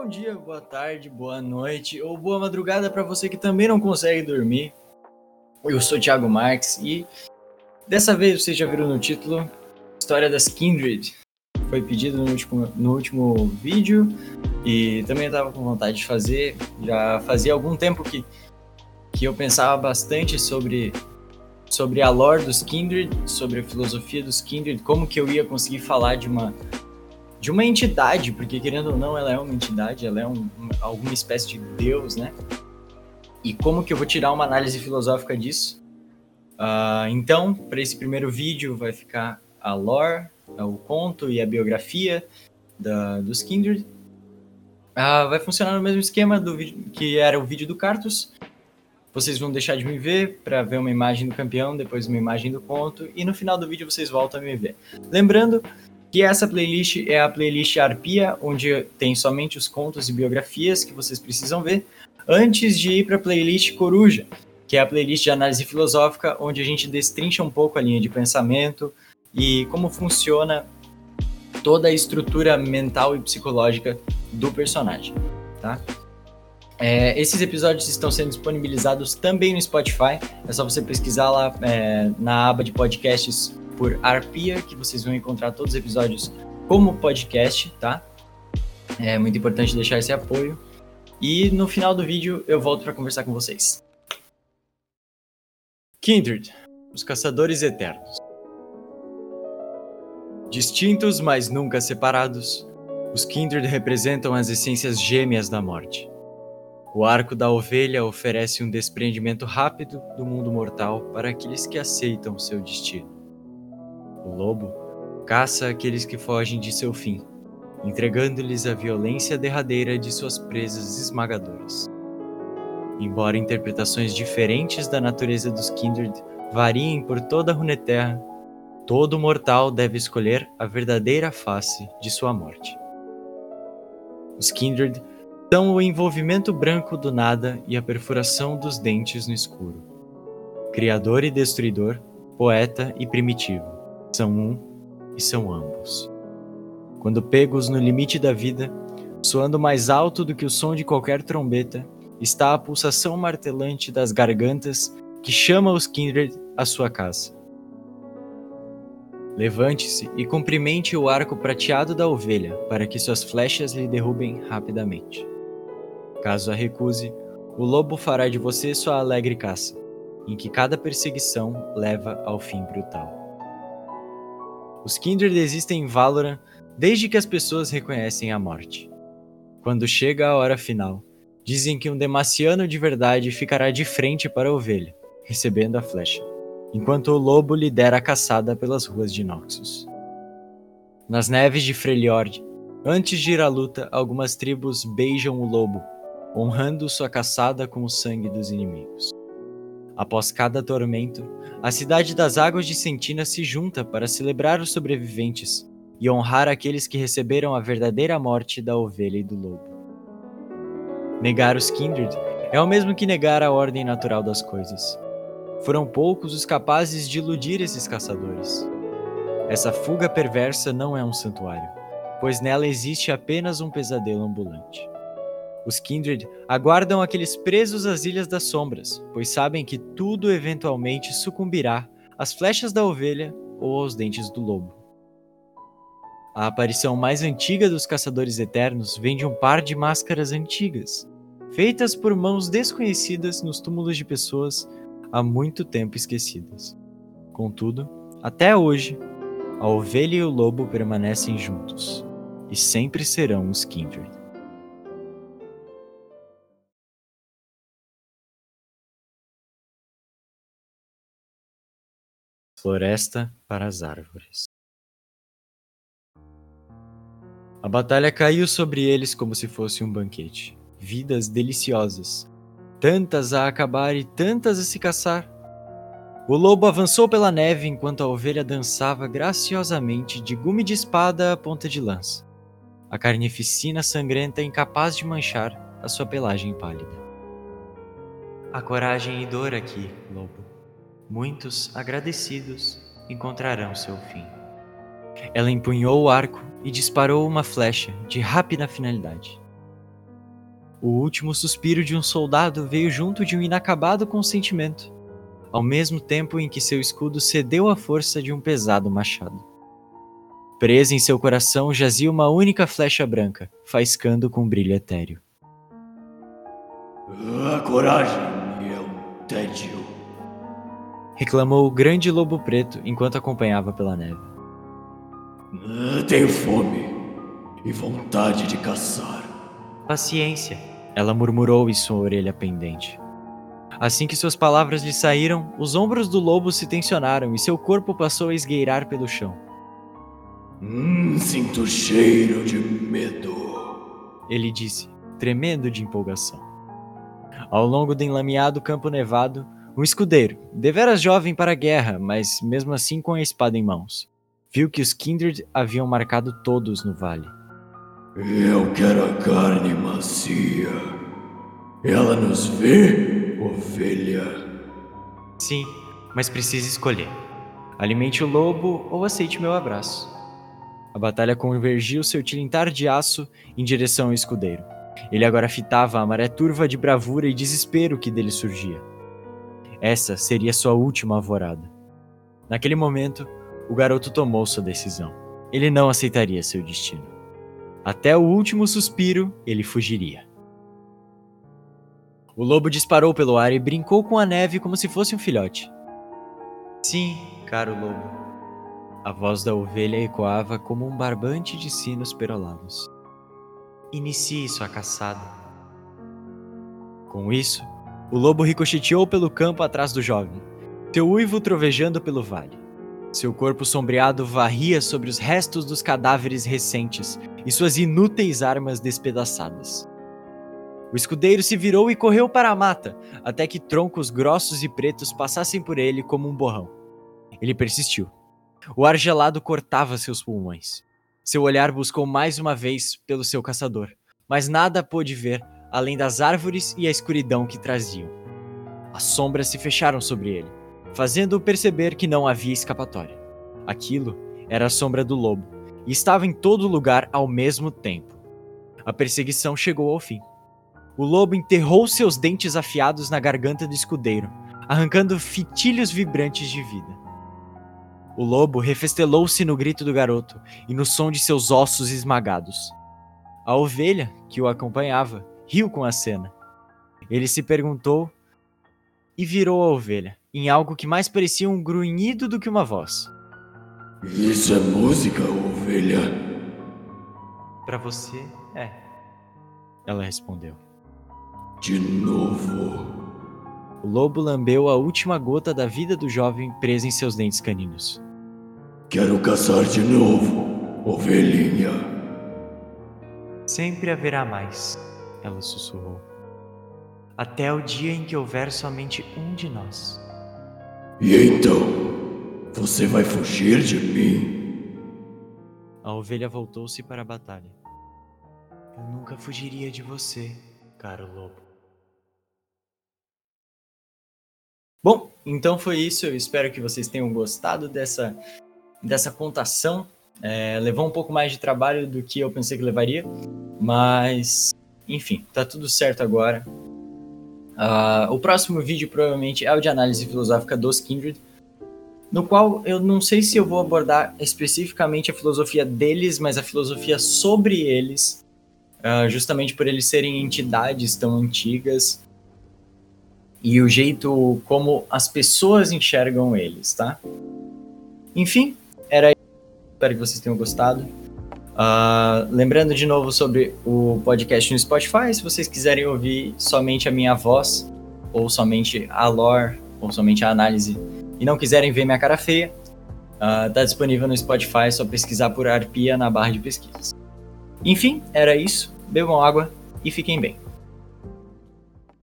Bom dia, boa tarde, boa noite ou boa madrugada para você que também não consegue dormir. Eu sou Thiago Marques e dessa vez vocês já viram no título História das Kindred. Foi pedido no último, no último vídeo e também eu tava com vontade de fazer. Já fazia algum tempo que, que eu pensava bastante sobre, sobre a lore dos Kindred, sobre a filosofia dos Kindred, como que eu ia conseguir falar de uma de uma entidade, porque querendo ou não, ela é uma entidade, ela é um, alguma espécie de deus, né? E como que eu vou tirar uma análise filosófica disso? Uh, então, para esse primeiro vídeo vai ficar a lore, o conto e a biografia da, dos Kindred. Uh, vai funcionar no mesmo esquema do que era o vídeo do Cartus. Vocês vão deixar de me ver para ver uma imagem do campeão, depois uma imagem do conto, e no final do vídeo vocês voltam a me ver. Lembrando que essa playlist é a playlist Arpia, onde tem somente os contos e biografias que vocês precisam ver, antes de ir para a playlist Coruja, que é a playlist de análise filosófica, onde a gente destrincha um pouco a linha de pensamento e como funciona toda a estrutura mental e psicológica do personagem, tá? É, esses episódios estão sendo disponibilizados também no Spotify. É só você pesquisar lá é, na aba de podcasts por Arpia, que vocês vão encontrar todos os episódios como podcast, tá? É muito importante deixar esse apoio. E no final do vídeo eu volto para conversar com vocês. Kindred, os caçadores eternos. Distintos, mas nunca separados, os Kindred representam as essências gêmeas da morte. O arco da ovelha oferece um desprendimento rápido do mundo mortal para aqueles que aceitam seu destino. O lobo caça aqueles que fogem de seu fim, entregando-lhes a violência derradeira de suas presas esmagadoras. Embora interpretações diferentes da natureza dos Kindred variem por toda a Runeterra, todo mortal deve escolher a verdadeira face de sua morte. Os Kindred são o envolvimento branco do nada e a perfuração dos dentes no escuro. Criador e destruidor, poeta e primitivo são um e são ambos. Quando pegos no limite da vida, soando mais alto do que o som de qualquer trombeta, está a pulsação martelante das gargantas que chama os kindred à sua casa. Levante-se e cumprimente o arco prateado da ovelha para que suas flechas lhe derrubem rapidamente. Caso a recuse, o lobo fará de você sua alegre caça, em que cada perseguição leva ao fim brutal. Os Kindred existem em Valorant desde que as pessoas reconhecem a morte. Quando chega a hora final, dizem que um Demaciano de verdade ficará de frente para a ovelha, recebendo a flecha, enquanto o lobo lidera a caçada pelas ruas de Noxus. Nas neves de Freljord, antes de ir à luta, algumas tribos beijam o lobo, honrando sua caçada com o sangue dos inimigos. Após cada tormento, a cidade das águas de Sentina se junta para celebrar os sobreviventes e honrar aqueles que receberam a verdadeira morte da ovelha e do lobo. Negar os Kindred é o mesmo que negar a ordem natural das coisas. Foram poucos os capazes de iludir esses caçadores. Essa fuga perversa não é um santuário, pois nela existe apenas um pesadelo ambulante. Os Kindred aguardam aqueles presos às Ilhas das Sombras, pois sabem que tudo eventualmente sucumbirá às flechas da ovelha ou aos dentes do lobo. A aparição mais antiga dos Caçadores Eternos vem de um par de máscaras antigas, feitas por mãos desconhecidas nos túmulos de pessoas há muito tempo esquecidas. Contudo, até hoje, a ovelha e o lobo permanecem juntos, e sempre serão os Kindred. Floresta para as árvores. A batalha caiu sobre eles como se fosse um banquete. Vidas deliciosas, tantas a acabar e tantas a se caçar. O lobo avançou pela neve enquanto a ovelha dançava graciosamente de gume de espada à ponta de lança. A carnificina sangrenta incapaz de manchar a sua pelagem pálida. A coragem e dor aqui, lobo muitos agradecidos encontrarão seu fim. Ela empunhou o arco e disparou uma flecha de rápida finalidade. O último suspiro de um soldado veio junto de um inacabado consentimento, ao mesmo tempo em que seu escudo cedeu à força de um pesado machado. Presa em seu coração jazia uma única flecha branca, faiscando com brilho etéreo. A coragem é um tédio. Reclamou o grande lobo preto enquanto acompanhava pela neve. Tenho fome e vontade de caçar. Paciência, ela murmurou em sua orelha pendente. Assim que suas palavras lhe saíram, os ombros do lobo se tensionaram e seu corpo passou a esgueirar pelo chão. Hum, sinto cheiro de medo. Ele disse, tremendo de empolgação. Ao longo do enlameado campo nevado, um escudeiro, deveras jovem para a guerra, mas mesmo assim com a espada em mãos, viu que os Kindred haviam marcado todos no vale. Eu quero a carne macia. Ela nos vê, ovelha. Sim, mas precisa escolher. Alimente o lobo ou aceite meu abraço. A batalha convergiu seu tilintar de aço em direção ao escudeiro. Ele agora fitava a maré turva de bravura e desespero que dele surgia. Essa seria sua última alvorada. Naquele momento, o garoto tomou sua decisão. Ele não aceitaria seu destino. Até o último suspiro, ele fugiria. O lobo disparou pelo ar e brincou com a neve como se fosse um filhote. Sim, caro lobo. A voz da ovelha ecoava como um barbante de sinos perolados. Inicie sua caçada. Com isso, o lobo ricocheteou pelo campo atrás do jovem, seu uivo trovejando pelo vale. Seu corpo sombreado varria sobre os restos dos cadáveres recentes e suas inúteis armas despedaçadas. O escudeiro se virou e correu para a mata, até que troncos grossos e pretos passassem por ele como um borrão. Ele persistiu. O ar gelado cortava seus pulmões. Seu olhar buscou mais uma vez pelo seu caçador, mas nada pôde ver além das árvores e a escuridão que traziam. As sombras se fecharam sobre ele, fazendo-o perceber que não havia escapatória. Aquilo era a sombra do lobo e estava em todo lugar ao mesmo tempo. A perseguição chegou ao fim. O lobo enterrou seus dentes afiados na garganta do escudeiro, arrancando fitilhos vibrantes de vida. O lobo refestelou-se no grito do garoto e no som de seus ossos esmagados. A ovelha, que o acompanhava, riu com a cena. Ele se perguntou e virou a ovelha, em algo que mais parecia um grunhido do que uma voz. Isso é música, ovelha? Para você, é. Ela respondeu. De novo. O lobo lambeu a última gota da vida do jovem presa em seus dentes caninos. Quero caçar de novo, ovelhinha. Sempre haverá mais, ela sussurrou. Até o dia em que houver somente um de nós. E então? Você vai fugir de mim? A ovelha voltou-se para a batalha. Eu nunca fugiria de você, caro lobo. Bom, então foi isso. Eu espero que vocês tenham gostado dessa dessa contação. É, levou um pouco mais de trabalho do que eu pensei que levaria, mas enfim, tá tudo certo agora. Uh, o próximo vídeo provavelmente é o de análise filosófica dos Kindred, no qual eu não sei se eu vou abordar especificamente a filosofia deles, mas a filosofia sobre eles, uh, justamente por eles serem entidades tão antigas e o jeito como as pessoas enxergam eles, tá? Enfim, era isso. Espero que vocês tenham gostado. Uh, lembrando de novo sobre o podcast no Spotify, se vocês quiserem ouvir somente a minha voz, ou somente a lore, ou somente a análise, e não quiserem ver minha cara feia, uh, tá disponível no Spotify, é só pesquisar por Arpia na barra de pesquisas. Enfim, era isso. Bebam água e fiquem bem.